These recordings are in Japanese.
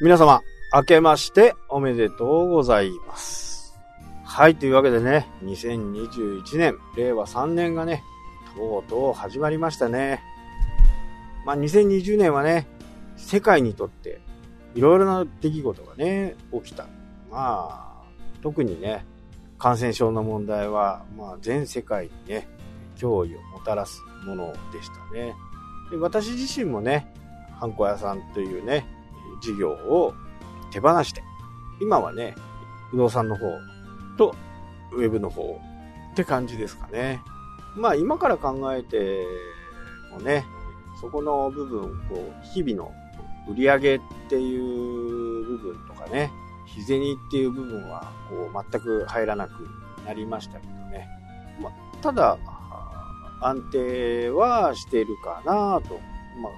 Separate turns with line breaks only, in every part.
皆様、明けましておめでとうございます。はい、というわけでね、2021年、令和3年がね、とうとう始まりましたね。まあ、2020年はね、世界にとって、いろいろな出来事がね、起きた。まあ、特にね、感染症の問題は、まあ、全世界にね、脅威をもたらすものでしたね。で私自身もね、ハンコ屋さんというね、事業を手放して、今はね、不動産の方とウェブの方って感じですかね。まあ今から考えてもね、そこの部分、こう、日々の売り上げっていう部分とかね、日銭っていう部分は、こう、全く入らなくなりましたけどね。まあ、ただ、安定はしてるかなと。まあ、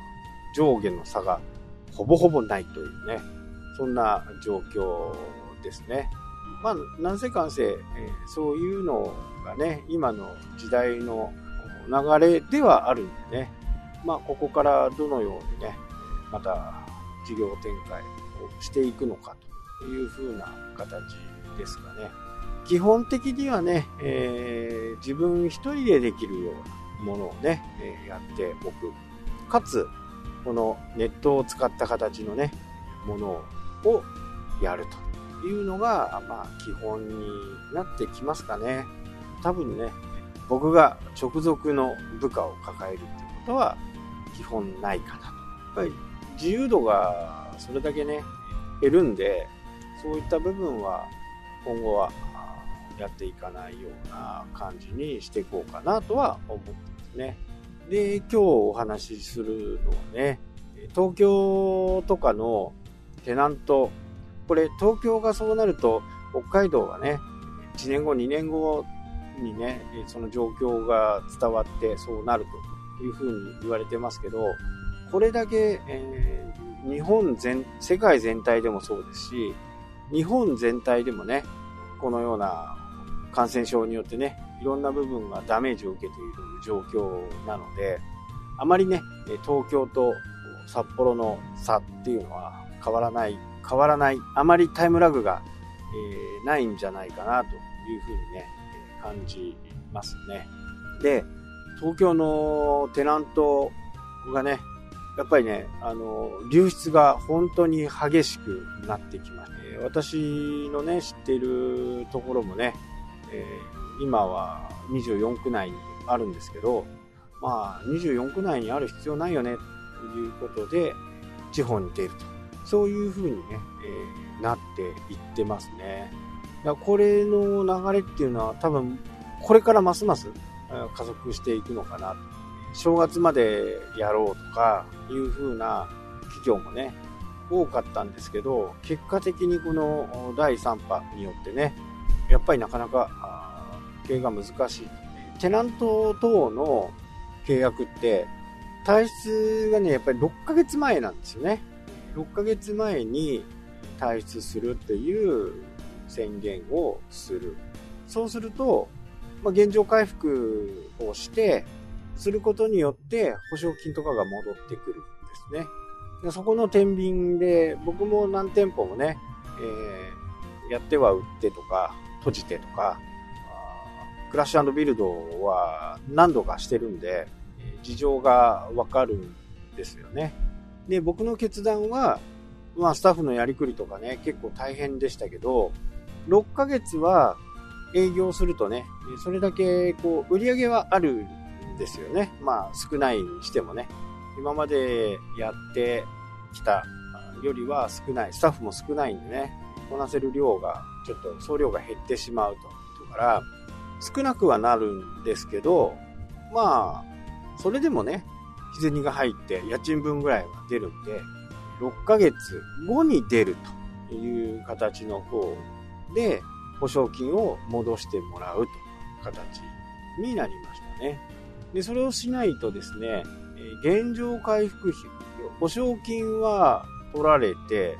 上下の差がほぼほぼないというね、そんな状況ですね。まあ、なんせかんせ、えそういうのがね、今の時代の流れではあるんでね、まあ、ここからどのようにね、また事業展開をしていくのかというふうな形ですかね。基本的にはね、えー自分一人でできるようなものをね、えやっておく。かつ、このネットを使った形のね、ものをやるというのが、まあ、基本になってきますかね。多分ね、僕が直属の部下を抱えるっていうことは基本ないかなと。やっぱり自由度がそれだけね、減るんで、そういった部分は今後はやっていかないような感じにしていこうかなとは思ってますね。で、今日お話しするのはね、東京とかのテナント、これ東京がそうなると北海道はね、1年後、2年後にね、その状況が伝わってそうなるというふうに言われてますけど、これだけ、えー日本全、世界全体でもそうですし、日本全体でもね、このような感染症によってね、いろんな部分がダメージを受けている状況なので、あまりね、東京と札幌の差っていうのは変わらない、変わらない、あまりタイムラグが、えーないんじゃないかなというふうにね、感じますね。で、東京のテナントがね、やっぱりね、あの、流出が本当に激しくなってきまして、私のね、知っているところもね、えー今は24区内にあるんですけど、まあ、24区内にある必要ないよね、ということで、地方に出ると。そういうふうにね、えーなっていってますね。だこれの流れっていうのは多分、これからますます加速していくのかな。正月までやろうとかいう風な企業もね、多かったんですけど、結果的にこの第3波によってね、やっぱりなかなかあー経営が難しい。テナント等の契約って、体質がね、やっぱり6ヶ月前なんですよね。6ヶ月前に退出するっていう宣言をする。そうすると、まあ、現状回復をして、することによって保証金とかが戻ってくるんですね。でそこの天秤で、僕も何店舗もね、えーやっては売ってとか、閉じてとか、クラッシュビルドは何度かしてるんで、事情がわかるんですよね。で、僕の決断は、まあ、スタッフのやりくりとかね、結構大変でしたけど、6ヶ月は営業するとね、それだけ、こう、売り上げはあるんですよね。まあ、少ないにしてもね。今までやってきたよりは少ない。スタッフも少ないんでね、こなせる量が、ちょっと総量が減ってしまうと。だから、少なくはなるんですけど、まあ、それでもね、日銭が入って家賃分ぐらいは出るんで、6ヶ月後に出るという形の方で、保証金を戻してもらうという形になりましたね。で、それをしないとですね、現状回復費、保証金は取られて、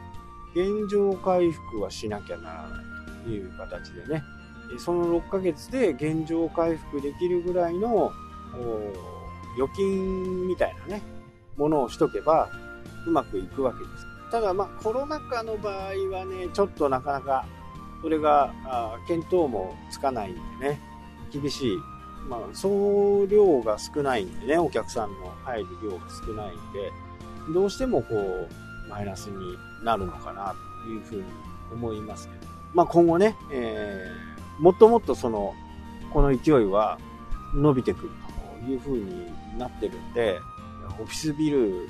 現状回復はしなきゃならないという形でね、その6ヶ月で現状回復できるぐらいの預金みたいなね、ものをしとけばうまくいくわけです。ただまあコロナ禍の場合はね、ちょっとなかなかそれがあ見当もつかないんでね、厳しい。まあ総量が少ないんでね、お客さんの入る量が少ないんで、どうしてもこう、マイナスになるのかなというふうに思いますけど。まあ今後ね、えー、もっともっとその、この勢いは伸びてくるというふうになってるんで、オフィスビル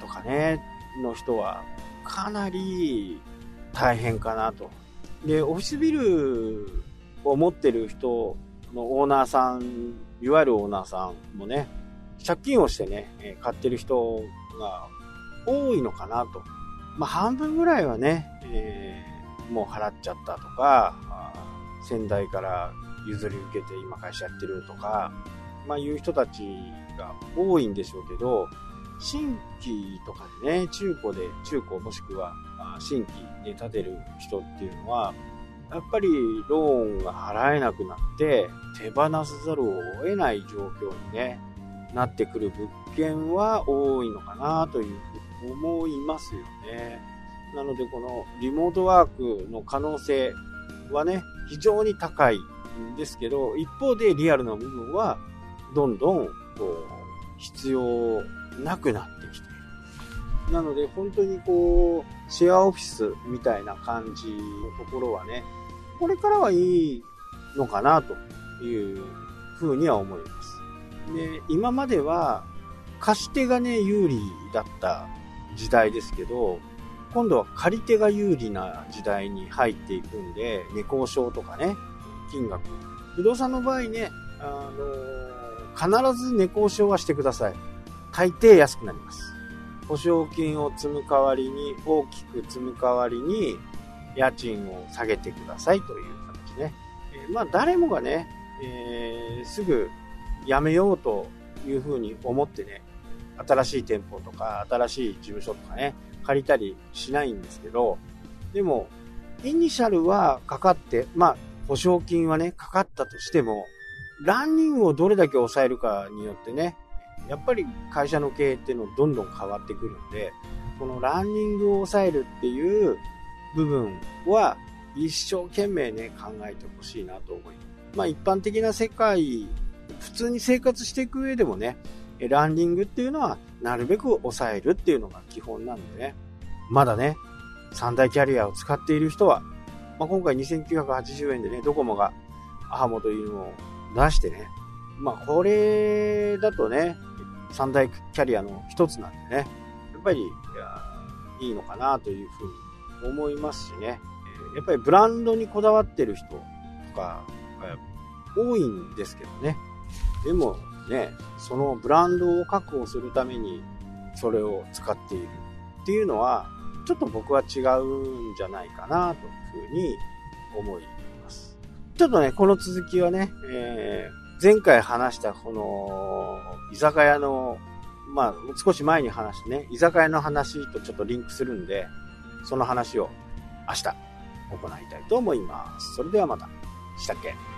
とかね、の人はかなり大変かなと。で、オフィスビルを持ってる人のオーナーさん、いわゆるオーナーさんもね、借金をしてね、買ってる人が多いのかなと。まあ、半分ぐらいはね、えー、もう払っちゃったとか、先代から譲り受けて今会社やってるとか、まあ、いう人たちが多いんでしょうけど、新規とかでね、中古で、中古もしくは新規で建てる人っていうのは、やっぱりローンが払えなくなって手放さざるを得ない状況にね、なってくる物件は多いのかなというふうに思いますよね。なのでこのリモートワークの可能性はね、非常に高いんですけど、一方でリアルな部分はどんどんこう必要なくなってきている。なので本当にこう、シェアオフィスみたいな感じのところはね、これからはいいのかなというふうには思います。で、今までは貸し手がね、有利だった時代ですけど、今度は借り手が有利な時代に入っていくんで、値交渉とかね、金額。不動産の場合ね、あの必ず値交渉はしてください。大抵安くなります。保証金を積む代わりに、大きく積む代わりに、家賃を下げてくださいという形ね。えー、まあ、誰もがね、えー、すぐ辞めようというふうに思ってね、新しい店舗とか、新しい事務所とかね、借りたりしないんですけど、でも、イニシャルはかかって、まあ、保証金はね、かかったとしても、ランニングをどれだけ抑えるかによってね、やっぱり会社の経営っていうのどんどん変わってくるんで、このランニングを抑えるっていう部分は一生懸命ね、考えてほしいなと思います。まあ一般的な世界、普通に生活していく上でもね、ランニングっていうのはなるべく抑えるっていうのが基本なんでね、まだね、三大キャリアを使っている人は、まあ、今回2980円でね、ドコモがアハモというのを出してね、まあこれだとね、三大キャリアの一つなんでね、やっぱりいいのかなというふうに思いますしね、やっぱりブランドにこだわってる人とか多いんですけどね、でもね、そのブランドを確保するためにそれを使っているっていうのは、ちょっと僕は違うんじゃないかなというふうに思います。ちょっとね、この続きはね、えー前回話したこの居酒屋の、まあ少し前に話してね、居酒屋の話とちょっとリンクするんで、その話を明日行いたいと思います。それではまた。したっけ